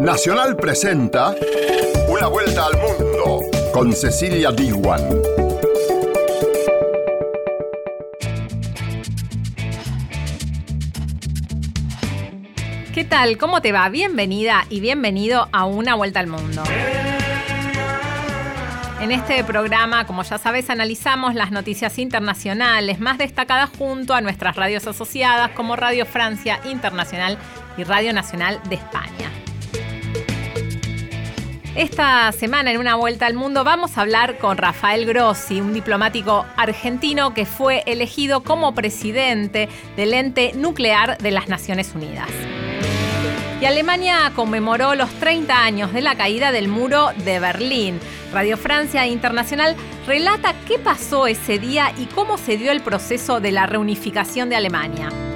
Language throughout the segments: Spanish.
Nacional presenta Una vuelta al mundo con Cecilia Diwan. ¿Qué tal? ¿Cómo te va? Bienvenida y bienvenido a Una vuelta al mundo. En este programa, como ya sabes, analizamos las noticias internacionales más destacadas junto a nuestras radios asociadas como Radio Francia Internacional y Radio Nacional de España. Esta semana en una vuelta al mundo vamos a hablar con Rafael Grossi, un diplomático argentino que fue elegido como presidente del ente nuclear de las Naciones Unidas. Y Alemania conmemoró los 30 años de la caída del muro de Berlín. Radio Francia Internacional relata qué pasó ese día y cómo se dio el proceso de la reunificación de Alemania.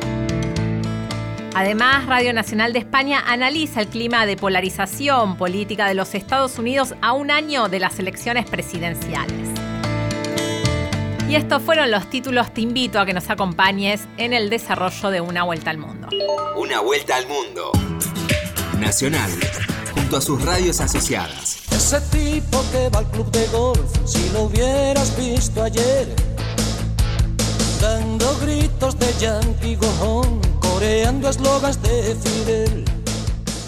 Además, Radio Nacional de España analiza el clima de polarización política de los Estados Unidos a un año de las elecciones presidenciales. Y estos fueron los títulos. Te invito a que nos acompañes en el desarrollo de Una Vuelta al Mundo. Una Vuelta al Mundo. Nacional, junto a sus radios asociadas. Ese tipo que va al club de golf, si lo hubieras visto ayer, dando gritos de Yankee Gojón eslogans de Fidel.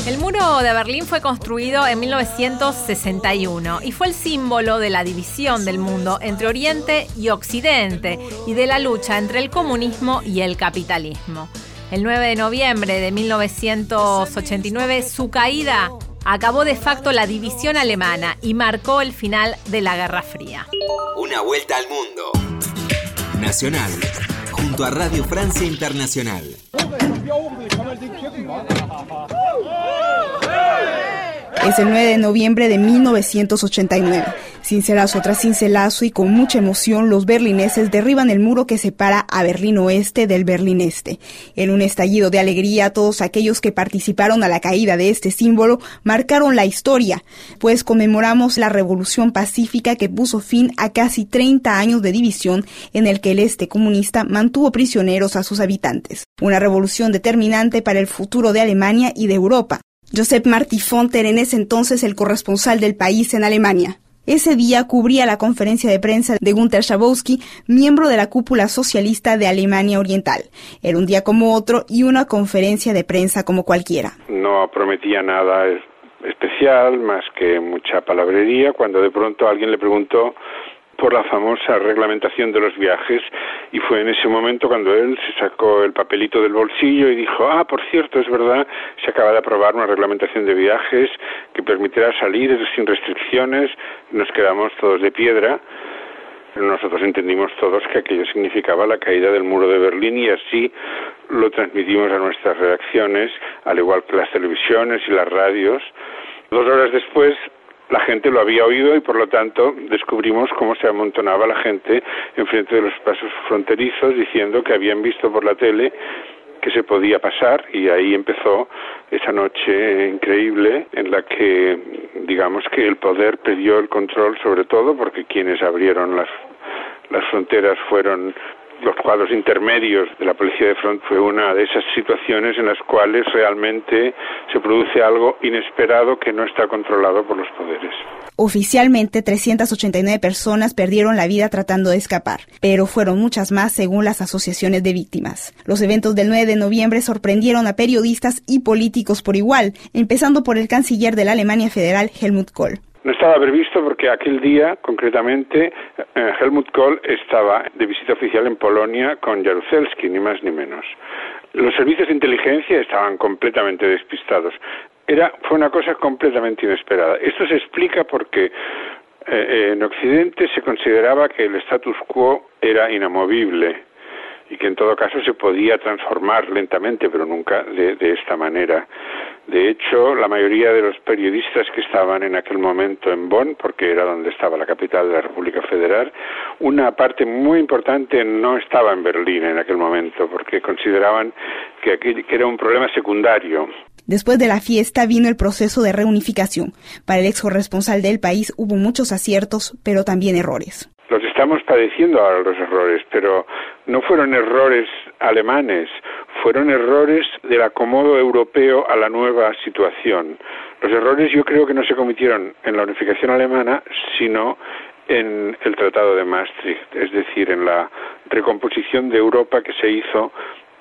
El muro de Berlín fue construido en 1961 y fue el símbolo de la división del mundo entre Oriente y Occidente y de la lucha entre el comunismo y el capitalismo. El 9 de noviembre de 1989, su caída acabó de facto la división alemana y marcó el final de la Guerra Fría. Una vuelta al mundo. Nacional junto a Radio Francia Internacional. Es el 9 de noviembre de 1989. Cincelazo tras cincelazo y con mucha emoción, los berlineses derriban el muro que separa a Berlín Oeste del Berlín Este. En un estallido de alegría, todos aquellos que participaron a la caída de este símbolo marcaron la historia, pues conmemoramos la revolución pacífica que puso fin a casi 30 años de división en el que el este comunista mantuvo prisioneros a sus habitantes. Una revolución determinante para el futuro de Alemania y de Europa. Josep Martí Fonter, en ese entonces el corresponsal del país en Alemania. Ese día cubría la conferencia de prensa de Gunther Schabowski, miembro de la cúpula socialista de Alemania Oriental. Era un día como otro y una conferencia de prensa como cualquiera. No prometía nada especial, más que mucha palabrería, cuando de pronto alguien le preguntó por la famosa reglamentación de los viajes y fue en ese momento cuando él se sacó el papelito del bolsillo y dijo, ah, por cierto, es verdad, se acaba de aprobar una reglamentación de viajes que permitirá salir sin restricciones, nos quedamos todos de piedra. Nosotros entendimos todos que aquello significaba la caída del muro de Berlín y así lo transmitimos a nuestras redacciones, al igual que las televisiones y las radios. Dos horas después la gente lo había oído y por lo tanto descubrimos cómo se amontonaba la gente enfrente de los pasos fronterizos diciendo que habían visto por la tele que se podía pasar y ahí empezó esa noche increíble en la que digamos que el poder perdió el control sobre todo porque quienes abrieron las las fronteras fueron los cuadros intermedios de la policía de front fue una de esas situaciones en las cuales realmente se produce algo inesperado que no está controlado por los poderes. Oficialmente, 389 personas perdieron la vida tratando de escapar, pero fueron muchas más según las asociaciones de víctimas. Los eventos del 9 de noviembre sorprendieron a periodistas y políticos por igual, empezando por el canciller de la Alemania Federal, Helmut Kohl. No estaba previsto porque aquel día, concretamente, eh, Helmut Kohl estaba de visita oficial en Polonia con Jaruzelski, ni más ni menos. Los servicios de inteligencia estaban completamente despistados. Era, fue una cosa completamente inesperada. Esto se explica porque eh, eh, en Occidente se consideraba que el status quo era inamovible y que en todo caso se podía transformar lentamente, pero nunca de, esta manera. De hecho, la mayoría de los periodistas que estaban en aquel momento en Bonn, porque era donde estaba la capital de la República Federal, una parte muy importante no estaba en Berlín en aquel momento, porque consideraban que, que era un problema secundario. Después de la fiesta vino el proceso de reunificación. Para el ex corresponsal del país hubo muchos aciertos, pero también errores estamos padeciendo ahora los errores, pero no fueron errores alemanes, fueron errores del acomodo europeo a la nueva situación. Los errores yo creo que no se cometieron en la unificación alemana, sino en el Tratado de Maastricht, es decir, en la recomposición de Europa que se hizo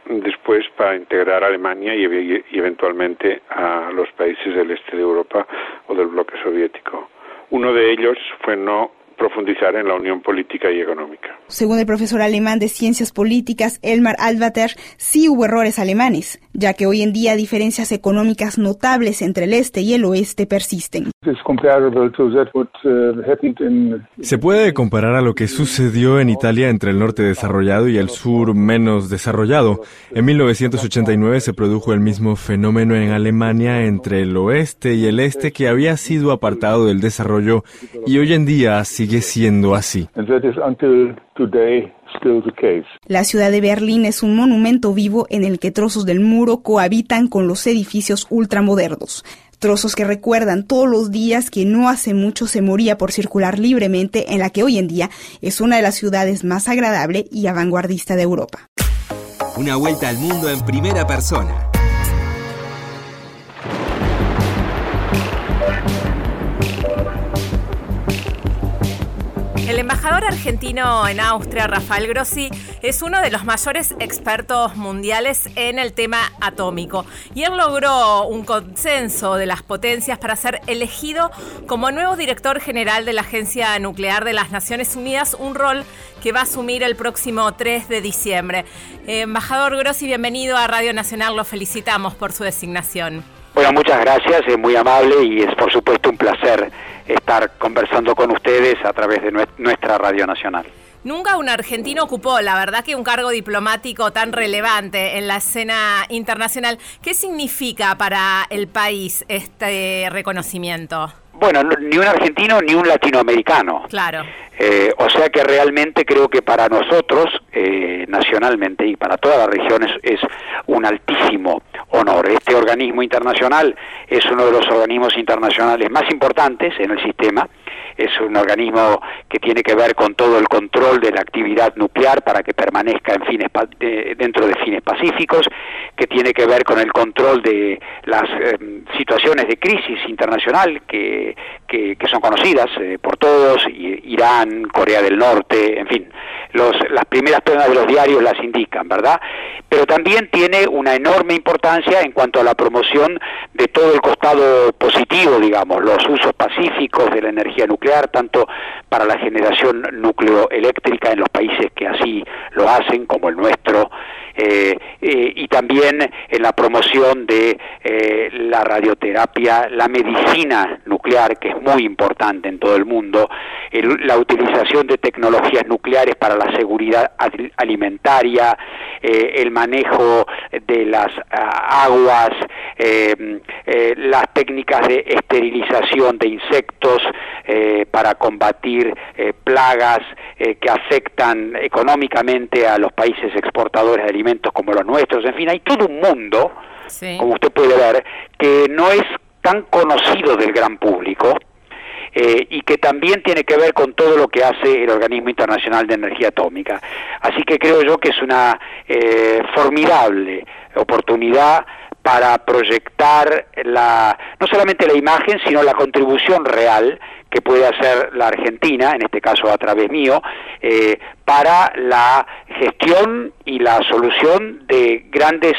después para integrar a Alemania y, eventualmente a los países del este de Europa o del bloque soviético. Uno de ellos fue no profundizar en la unión política y económica. Según el profesor alemán de ciencias políticas Elmar Alvater, sí hubo errores alemanes, ya que hoy en día diferencias económicas notables entre el este y el oeste persisten. Se puede comparar a lo que sucedió en Italia entre el norte desarrollado y el sur menos desarrollado. En 1989 se produjo el mismo fenómeno en Alemania entre el oeste y el este que había sido apartado del desarrollo y hoy en día sigue siendo así. La ciudad de Berlín es un monumento vivo en el que trozos del muro cohabitan con los edificios ultramodernos. Trozos que recuerdan todos los días que no hace mucho se moría por circular libremente en la que hoy en día es una de las ciudades más agradable y vanguardista de Europa. Una vuelta al mundo en primera persona. El embajador argentino en Austria, Rafael Grossi, es uno de los mayores expertos mundiales en el tema atómico y él logró un consenso de las potencias para ser elegido como nuevo director general de la Agencia Nuclear de las Naciones Unidas, un rol que va a asumir el próximo 3 de diciembre. embajador Grossi, bienvenido a Radio Nacional, lo felicitamos por su designación. Bueno, muchas gracias, es muy amable y es por supuesto un placer estar conversando con ustedes a través de nuestra Radio Nacional. Nunca un argentino ocupó, la verdad, que un cargo diplomático tan relevante en la escena internacional. ¿Qué significa para el país este reconocimiento? Bueno, ni un argentino ni un latinoamericano. Claro. Eh, o sea que realmente creo que para nosotros, eh, nacionalmente y para todas las regiones, es un altísimo honor. Este organismo internacional es uno de los organismos internacionales más importantes en el sistema es un organismo que tiene que ver con todo el control de la actividad nuclear para que permanezca en fines dentro de fines pacíficos, que tiene que ver con el control de las em, situaciones de crisis internacional que, que, son conocidas eh, por todos, Irán, Corea del Norte, en fin, los, las primeras páginas de los diarios las indican, ¿verdad? Pero también tiene una enorme importancia en cuanto a la promoción de todo el costado positivo, digamos, los usos pacíficos de la energía nuclear, tanto para la generación nucleoeléctrica en los países que así lo hacen, como el nuestro, eh, eh, y también en la promoción de eh, la radioterapia, la medicina nuclear, que es muy importante en todo el mundo, la utilización de tecnologías nucleares para la seguridad alimentaria, el manejo de las ah, aguas, las técnicas de esterilización de insectos para combatir plagas que afectan económicamente a los países exportadores de alimentos como los nuestros, en fin, hay todo un mundo, como usted puede ver, que no es tan conocido del gran público, eh, y que también tiene que ver con todo lo que hace el Organismo Internacional de Energía Atómica. Así que creo yo que es una eh, formidable oportunidad para proyectar la, no solamente la imagen, sino la contribución real que puede hacer la Argentina, en este caso a través mío, eh, para la gestión y la solución de grandes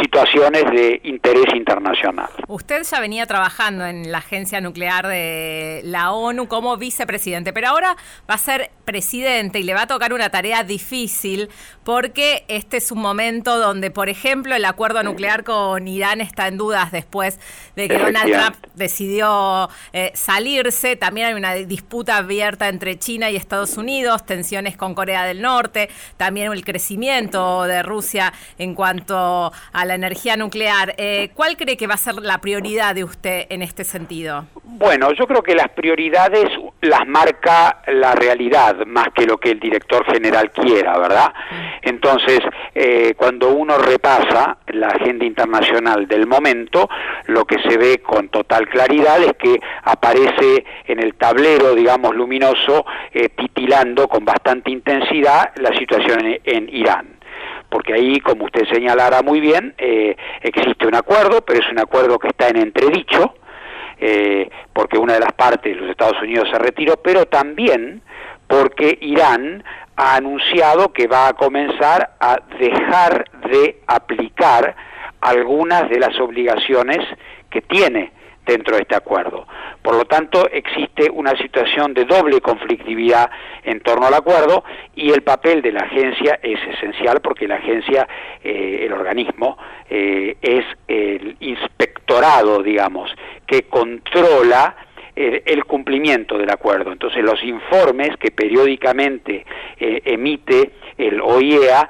situaciones de interés internacional. Usted ya venía trabajando en la Agencia Nuclear de la ONU como vicepresidente, pero ahora va a ser presidente y le va a tocar una tarea difícil porque este es un momento donde, por ejemplo, el acuerdo nuclear con Irán está en dudas después de que Donald Trump decidió eh, salirse. También hay una disputa abierta entre China y Estados Unidos, tensiones con Corea del Norte, también el crecimiento de Rusia en cuanto a la energía nuclear. Eh, ¿Cuál cree que va a ser la prioridad de usted en este sentido? Bueno, yo creo que las prioridades las marca la realidad más que lo que el director general quiera, ¿verdad? Entonces, eh, cuando uno repasa la agenda internacional del momento, lo que se ve con total claridad es que aparece en el tablero, digamos, luminoso, eh, titilando con bastante intensidad la situación en Irán porque ahí, como usted señalara muy bien, eh, existe un acuerdo, pero es un acuerdo que está en entredicho, eh, porque una de las partes, los Estados Unidos, se retiró, pero también porque Irán ha anunciado que va a comenzar a dejar de aplicar algunas de las obligaciones que tiene dentro de este acuerdo. Por lo tanto, existe una situación de doble conflictividad en torno al acuerdo y el papel de la agencia es esencial porque la agencia, eh, el organismo, eh, es el inspectorado, digamos, que controla el, cumplimiento del acuerdo. Entonces, los informes que periódicamente eh, emite el OIEA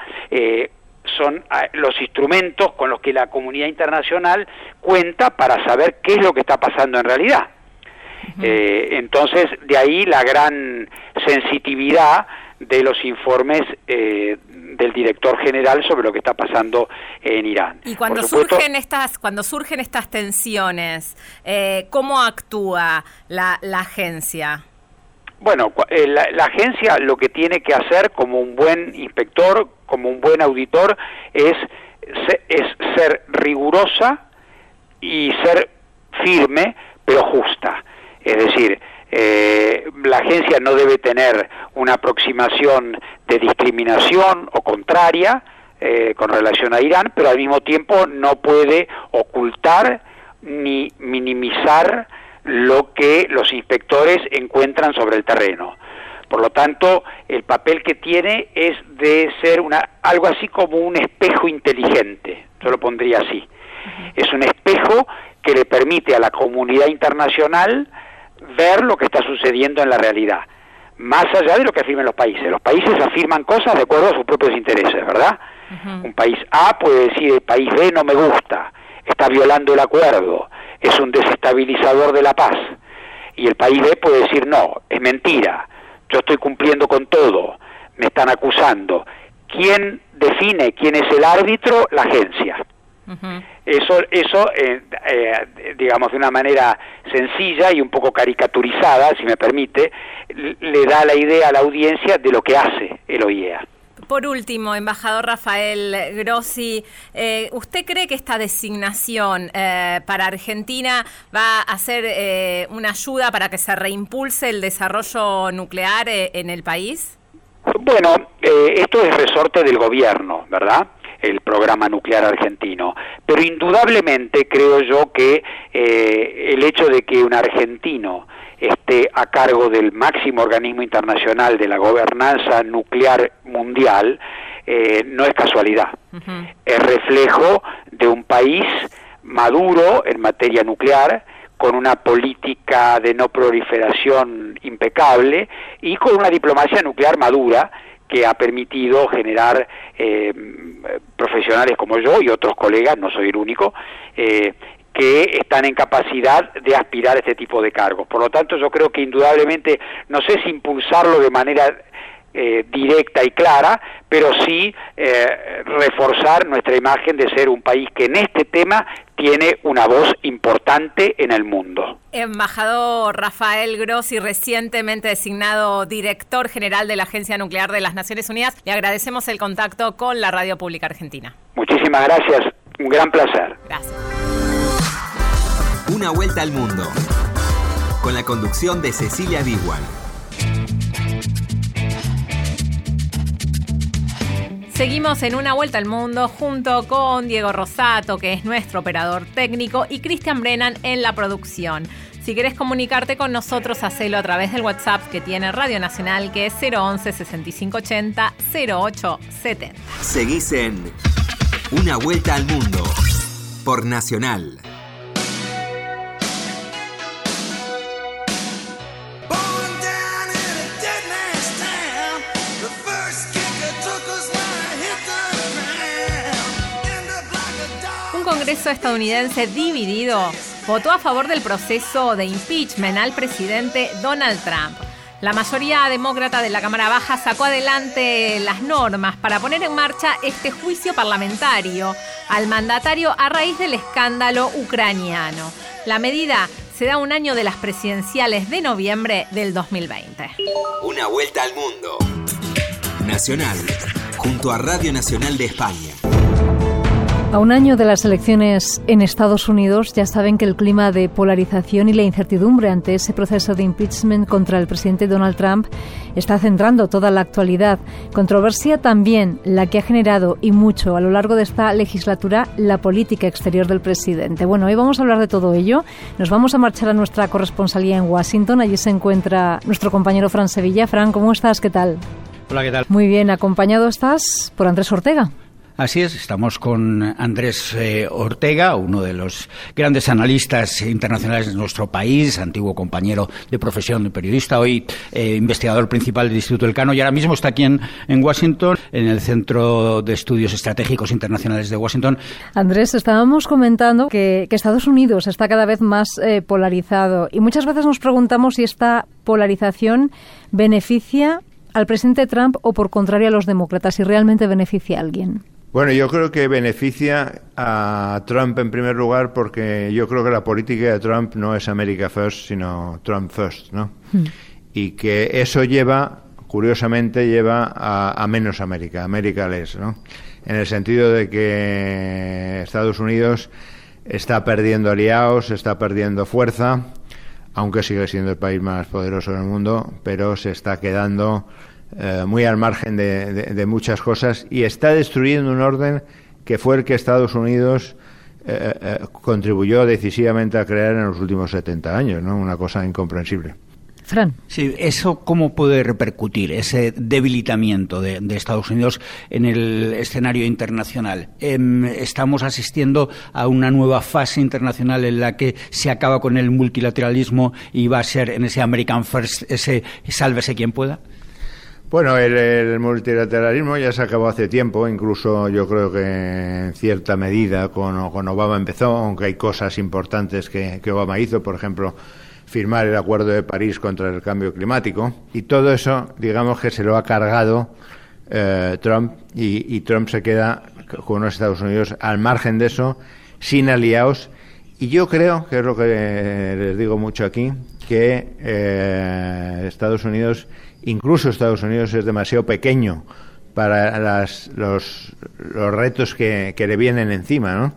son ah, los instrumentos con los que la comunidad internacional cuenta para saber qué es lo que está pasando en realidad. Eh, entonces, de ahí la gran sensitividad de los informes eh, del director general sobre lo que está pasando en Irán. Y cuando surgen estas, cuando surgen estas tensiones, eh, ¿cómo actúa la, agencia? Bueno, la, la, agencia lo que tiene que hacer como un buen inspector, como un buen auditor, es, es ser rigurosa y ser firme, pero justa. Es decir, eh, la agencia no debe tener una aproximación de discriminación o contraria eh, con relación a Irán, pero al mismo tiempo no puede ocultar ni minimizar lo que los inspectores encuentran sobre el terreno. Por lo tanto, el papel que tiene es de ser una, algo así como un espejo inteligente, yo lo pondría así. Es un espejo que le permite a la comunidad internacional ver lo que está sucediendo en la realidad, más allá de lo que afirmen los países. Los países afirman cosas de acuerdo a sus propios intereses, ¿verdad? Un país A puede decir el país B no me gusta, está violando el acuerdo, es un desestabilizador de la paz. Y el país B puede decir no, es mentira, yo estoy cumpliendo con todo, me están acusando. ¿Quién define quién es el árbitro? La agencia. Eso, eso eh, eh, digamos, de una manera sencilla y un poco caricaturizada, si me permite, le da la idea a la audiencia de lo que hace el OIEA. Por último, embajador Rafael Grossi, eh, ¿usted cree que esta designación para Argentina va a ser una ayuda para que se reimpulse el desarrollo nuclear en el país? Bueno, esto es resorte del gobierno, ¿verdad? El programa nuclear argentino. Pero indudablemente creo yo que eh, el hecho de que un argentino esté a cargo del máximo organismo internacional de la gobernanza nuclear mundial eh, no es casualidad. Es reflejo de un país maduro en materia nuclear, con una política de no proliferación impecable y con una diplomacia nuclear madura que ha permitido generar eh, profesionales como yo y otros colegas, no soy el único, eh, que están en capacidad de aspirar a este tipo de cargos. Por lo tanto, yo creo que indudablemente, no sé si impulsarlo de manera eh, directa y clara, pero sí eh, reforzar nuestra imagen de ser un país que en este tema tiene una voz importante en el mundo. Embajador Rafael Grossi, recientemente designado director general de la Agencia Nuclear de las Naciones Unidas, le agradecemos el contacto con la Radio Pública Argentina. Muchísimas gracias, un gran placer. Gracias. Una vuelta al mundo, con la conducción de Cecilia Biguan. Seguimos en una vuelta al mundo junto con Diego Rosato, que es nuestro operador técnico, y Cristian Brennan en la producción. Si quieres comunicarte con nosotros, hacelo a través del WhatsApp que tiene Radio Nacional, que es 011 6580 0870. Seguís en Una vuelta al mundo por Nacional. Congreso estadounidense dividido votó a favor del proceso de impeachment al presidente Donald Trump. La mayoría demócrata de la Cámara Baja sacó adelante las normas para poner en marcha este juicio parlamentario al mandatario a raíz del escándalo ucraniano. La medida se da un año de las presidenciales de noviembre del 2020. Una vuelta al mundo. Nacional junto a Radio Nacional de España. A un año de las elecciones en Estados Unidos, ya saben que el clima de polarización y la incertidumbre ante ese proceso de impeachment contra el presidente Donald Trump está centrando toda la actualidad. Controversia también la que ha generado y mucho a lo largo de esta legislatura la política exterior del presidente. Bueno, hoy vamos a hablar de todo ello. Nos vamos a marchar a nuestra corresponsalía en Washington. Allí se encuentra nuestro compañero Fran Sevilla. Fran, ¿cómo estás? ¿Qué tal? Hola, ¿qué tal? Muy bien, acompañado estás por Andrés Ortega. Así es, estamos con Andrés eh, Ortega, uno de los grandes analistas internacionales de nuestro país, antiguo compañero de profesión de periodista, hoy eh, investigador principal del Instituto Elcano y ahora mismo está aquí en, Washington, en el Centro de Estudios Estratégicos Internacionales de Washington. Andrés, estábamos comentando que, Estados Unidos está cada vez más eh, polarizado y muchas veces nos preguntamos si esta polarización beneficia al presidente Trump o por contrario a los demócratas, si realmente beneficia a alguien. Bueno, yo creo que beneficia a Trump en primer lugar porque yo creo que la política de Trump no es America First, sino Trump First, ¿no? Hmm. Y que eso lleva, curiosamente, lleva a, menos América, América less, ¿no? En el sentido de que Estados Unidos está perdiendo aliados, está perdiendo fuerza, aunque sigue siendo el país más poderoso del mundo, pero se está quedando eh, muy al margen de, muchas cosas y está destruyendo un orden que fue el que Estados Unidos eh, eh, contribuyó decisivamente a crear en los últimos 70 años, ¿no? Una cosa incomprensible. Fran. Sí, ¿eso cómo puede repercutir, ese debilitamiento de, Estados Unidos en el escenario internacional? Em, estamos asistiendo a una nueva fase internacional en la que se acaba con el multilateralismo y va a ser en ese American First, ese sálvese quien pueda. Bueno, el, multilateralismo ya se acabó hace tiempo, incluso yo creo que en cierta medida con, Obama empezó, aunque hay cosas importantes que, Obama hizo, por ejemplo, firmar el Acuerdo de París contra el cambio climático, y todo eso, digamos que se lo ha cargado eh, Trump, y, Trump se queda con los Estados Unidos al margen de eso, sin aliados, y yo creo, que es lo que les digo mucho aquí, que eh, Estados Unidos incluso Estados Unidos es demasiado pequeño para las, los, retos que, que, le vienen encima, ¿no?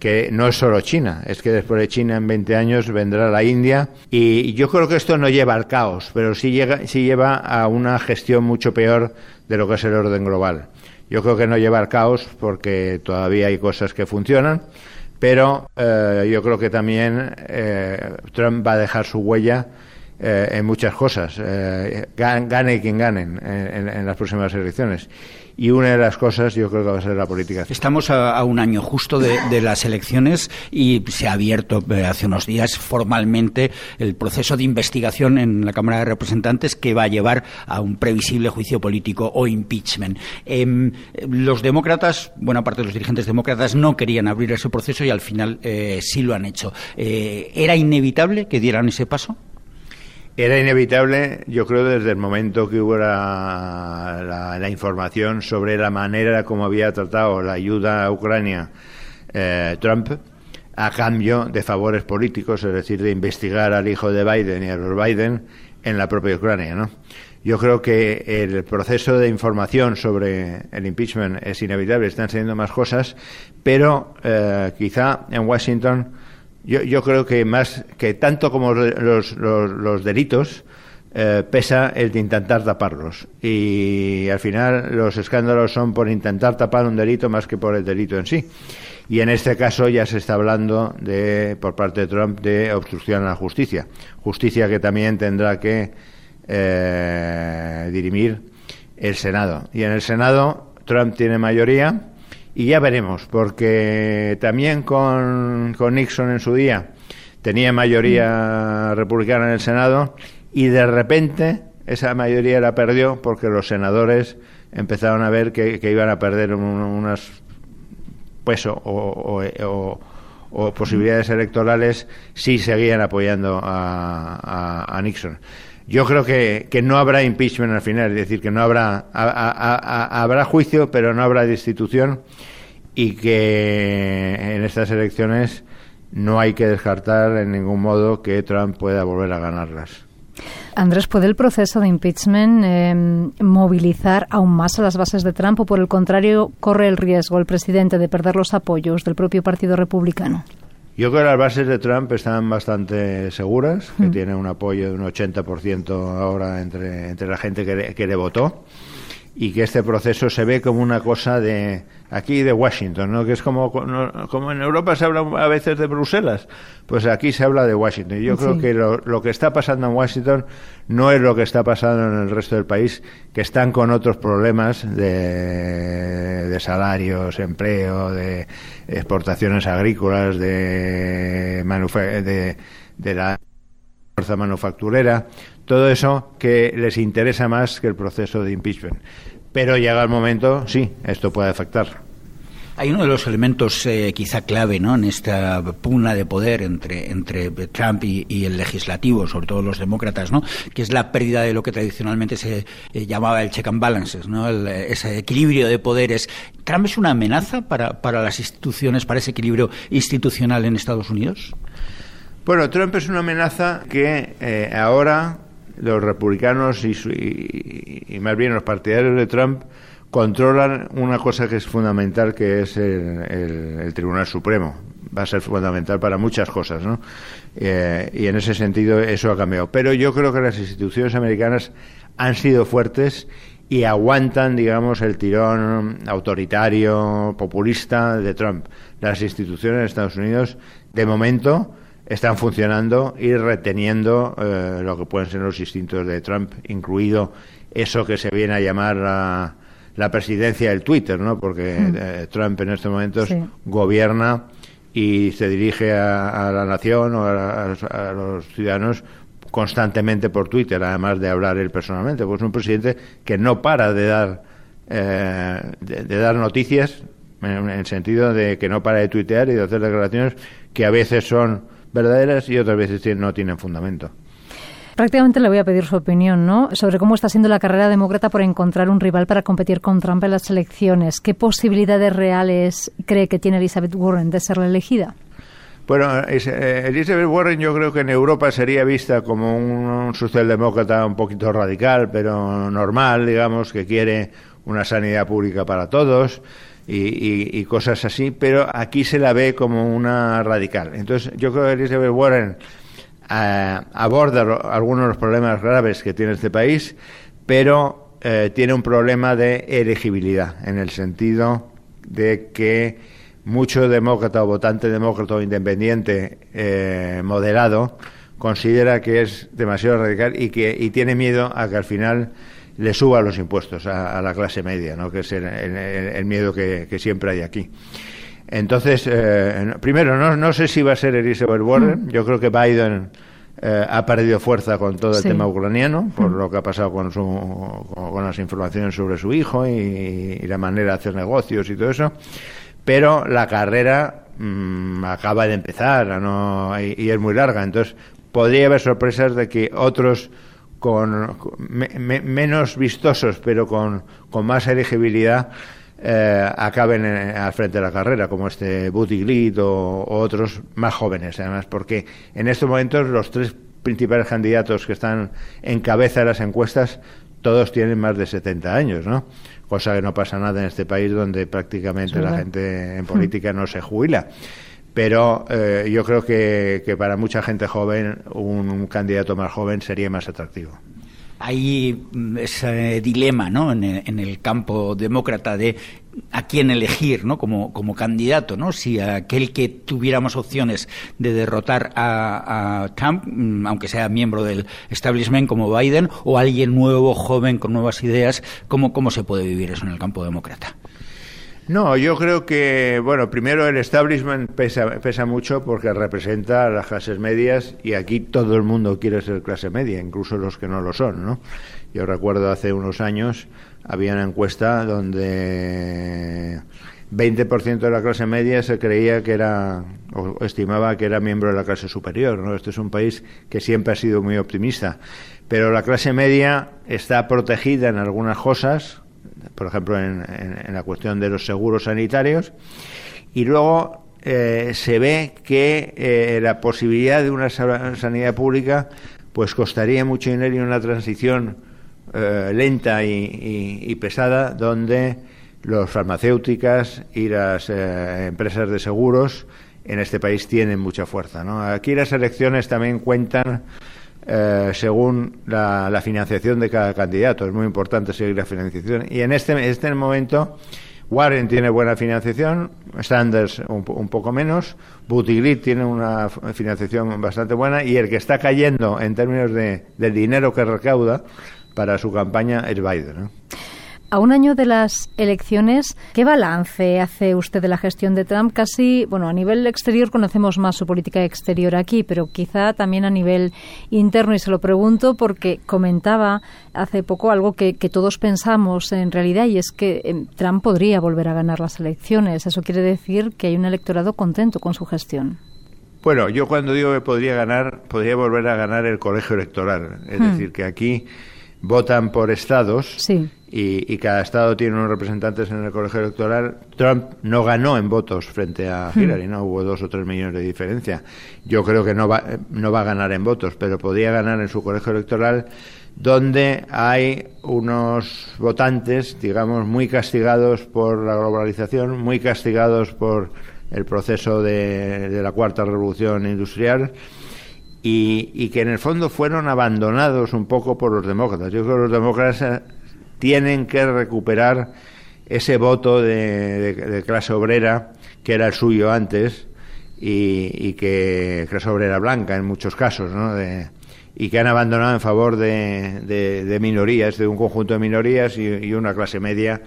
que no es solo China, es que después de China en 20 años vendrá la India y yo creo que esto no lleva al caos, pero sí, llega, sí lleva a una gestión mucho peor de lo que es el orden global. Yo creo que no lleva al caos porque todavía hay cosas que funcionan, pero eh, yo creo que también eh, Trump va a dejar su huella eh, en muchas cosas, eh, gane quien gane en, las próximas elecciones. Y una de las cosas yo creo que va a ser la política. Estamos a, un año justo de, las elecciones y se ha abierto eh, hace unos días formalmente el proceso de investigación en la Cámara de Representantes que va a llevar a un previsible juicio político o impeachment. Em, los demócratas, buena parte de los dirigentes demócratas, no querían abrir ese proceso y al final sí lo han hecho. ¿Era inevitable que dieran ese paso? Era inevitable, yo creo, desde el momento que hubo la, información sobre la manera como había tratado la ayuda a Ucrania eh, Trump a cambio de favores políticos, es decir, de investigar al hijo de Biden y a los Biden en la propia Ucrania, ¿no? Yo creo que el proceso de información sobre el impeachment es inevitable, están saliendo más cosas, pero eh, quizá en Washington yo, yo creo que más que tanto como los, los, delitos, eh, pesa el de intentar taparlos. Y al final los escándalos son por intentar tapar un delito más que por el delito en sí. Y en este caso ya se está hablando de, por parte de Trump de obstrucción a la justicia. Justicia que también tendrá que eh, dirimir el Senado. Y en el Senado Trump tiene mayoría y ya veremos, porque también con, Nixon en su día tenía mayoría republicana en el Senado y de repente esa mayoría la perdió porque los senadores empezaron a ver que, iban a perder unas pues o, posibilidades electorales si seguían apoyando a Nixon. Yo creo que, que, no habrá impeachment al final, es decir, que no habrá, habrá juicio, pero no habrá destitución y que en estas elecciones no hay que descartar en ningún modo que Trump pueda volver a ganarlas. Andrés, ¿puede el proceso de impeachment em, movilizar aún más a las bases de Trump o por el contrario corre el riesgo el presidente de perder los apoyos del propio Partido Republicano? Yo creo que las bases de Trump están bastante seguras, que mm. tiene un apoyo de un 80% ahora entre, entre la gente que que le votó y que este proceso se ve como una cosa de aquí de Washington, ¿no? que es como, como en Europa se habla a veces de Bruselas, pues aquí se habla de Washington. Y yo creo que lo, que está pasando en Washington no es lo que está pasando en el resto del país, que están con otros problemas de, de salarios, empleo, de exportaciones agrícolas, de, de, de la fuerza manufacturera, todo eso que les interesa más que el proceso de impeachment. Pero llega el momento, sí, esto puede afectar. Hay uno de los elementos eh, quizá clave ¿no? en esta pugna de poder entre, entre Trump y, el legislativo, sobre todo los demócratas, ¿no? que es la pérdida de lo que tradicionalmente se eh, llamaba el check and balances, ¿no? ese equilibrio de poderes. ¿Trump es una amenaza para, para las instituciones, para ese equilibrio institucional en Estados Unidos? Bueno, Trump es una amenaza que eh, ahora los republicanos y, más bien los partidarios de Trump controlan una cosa que es fundamental, que es el, Tribunal Supremo. Va a ser fundamental para muchas cosas, ¿no? Eh, y en ese sentido eso ha cambiado. Pero yo creo que las instituciones americanas han sido fuertes y aguantan, digamos, el tirón autoritario, populista de Trump. Las instituciones de Estados Unidos, de momento, están funcionando y reteniendo eh, lo que pueden ser los instintos de Trump, incluido eso que se viene a llamar la, presidencia del Twitter, ¿no? Porque hmm. eh, Trump en estos momentos gobierna y se dirige a, la nación o a, los ciudadanos constantemente por Twitter, además de hablar él personalmente. Pues un presidente que no para de dar eh, de, dar noticias en el sentido de que no para de tuitear y de hacer declaraciones que a veces son verdaderas y otras veces no tienen fundamento. Prácticamente le voy a pedir su opinión, ¿no? Sobre cómo está siendo la carrera demócrata por encontrar un rival para competir con Trump en las elecciones. ¿Qué posibilidades reales cree que tiene Elizabeth Warren de ser la elegida? Bueno, eh, Elizabeth Warren yo creo que en Europa sería vista como un socialdemócrata un poquito radical, pero normal, digamos, que quiere una sanidad pública para todos, y, cosas así, pero aquí se la ve como una radical. Entonces, yo creo que Elizabeth Warren eh, aborda algunos de los problemas graves que tiene este país, pero eh, tiene un problema de elegibilidad, en el sentido de que mucho demócrata o votante demócrata o independiente eh, moderado considera que es demasiado radical y que y tiene miedo a que al final le suba los impuestos a, la clase media, ¿no? que es el, miedo que, siempre hay aquí. Entonces, eh, primero, no, no, sé si va a ser Elizabeth Warren. Mm. Yo creo que Biden eh, ha perdido fuerza con todo el tema ucraniano, por mm. lo que ha pasado con, su, con, las informaciones sobre su hijo y, la manera de hacer negocios y todo eso. Pero la carrera mm, acaba de empezar no, y es muy larga. Entonces, podría haber sorpresas de que otros con, menos vistosos, pero con, con más elegibilidad, eh, acaben al frente de la carrera, como este Buttigieg o, o, otros más jóvenes, además, porque en estos momentos los tres principales candidatos que están en cabeza de las encuestas, todos tienen más de 70 años, ¿no? Cosa que no pasa nada en este país donde prácticamente la gente en política no se jubila pero eh, yo creo que, para mucha gente joven un, candidato más joven sería más atractivo. Hay mm, ese dilema ¿no? en, el, campo demócrata de a quién elegir ¿no? como, como candidato, ¿no? si aquel que tuviéramos opciones de derrotar a, a, Trump, mm, aunque sea miembro del establishment como Biden, o alguien nuevo, joven, con nuevas ideas, ¿cómo, cómo se puede vivir eso en el campo demócrata? No, yo creo que, bueno, primero el establishment pesa, pesa mucho porque representa a las clases medias y aquí todo el mundo quiere ser clase media, incluso los que no lo son, ¿no? Yo recuerdo hace unos años había una encuesta donde 20% de la clase media se creía que era, o estimaba que era miembro de la clase superior, ¿no? Este es un país que siempre ha sido muy optimista, pero la clase media está protegida en algunas cosas, por ejemplo, en, la cuestión de los seguros sanitarios, y luego eh, se ve que eh, la posibilidad de una sanidad pública pues costaría mucho dinero y una transición eh, lenta y, pesada donde los farmacéuticas y las eh, empresas de seguros en este país tienen mucha fuerza. ¿no? Aquí las elecciones también cuentan eh, según la, financiación de cada candidato. Es muy importante seguir la financiación. Y en este, este momento, Warren tiene buena financiación, Sanders un, poco menos, Buttigieg tiene una financiación bastante buena y el que está cayendo en términos de, del dinero que recauda para su campaña es Biden. A un año de las elecciones, ¿qué balance hace usted de la gestión de Trump? Casi, bueno, a nivel exterior conocemos más su política exterior aquí, pero quizá también a nivel interno. Y se lo pregunto porque comentaba hace poco algo que, todos pensamos en realidad y es que em, Trump podría volver a ganar las elecciones. Eso quiere decir que hay un electorado contento con su gestión. Bueno, yo cuando digo que podría ganar, podría volver a ganar el colegio electoral. Es hmm. decir, que aquí votan por estados y, cada estado tiene unos representantes en el colegio electoral. Trump no ganó en votos frente a hmm. Hillary, ¿no? Hubo dos o tres millones de diferencia. Yo creo que no va, no va a ganar en votos, pero podría ganar en su colegio electoral donde hay unos votantes, digamos, muy castigados por la globalización, muy castigados por el proceso de, de la cuarta revolución industrial y, que en el fondo fueron abandonados un poco por los demócratas. Yo creo que los demócratas tienen que recuperar ese voto de, clase obrera que era el suyo antes y, que clase obrera blanca en muchos casos, ¿no? y que han abandonado en favor de, minorías, de un conjunto de minorías y, una clase media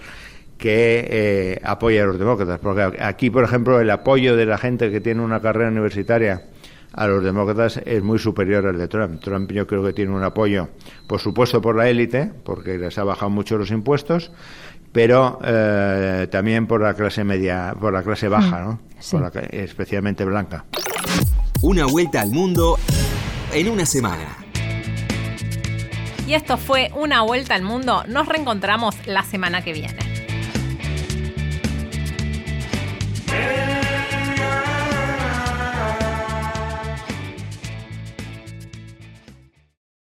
que eh, apoya a los demócratas. Porque aquí, por ejemplo, el apoyo de la gente que tiene una carrera universitaria a los demócratas es muy superior al de Trump. Trump yo creo que tiene un apoyo, por supuesto, por la élite, porque les ha bajado mucho los impuestos, pero eh, también por la clase media, por la clase baja, mm, ¿no? Especialmente blanca. Una vuelta al mundo en una semana. Y esto fue Una Vuelta al Mundo. Nos reencontramos la semana que viene.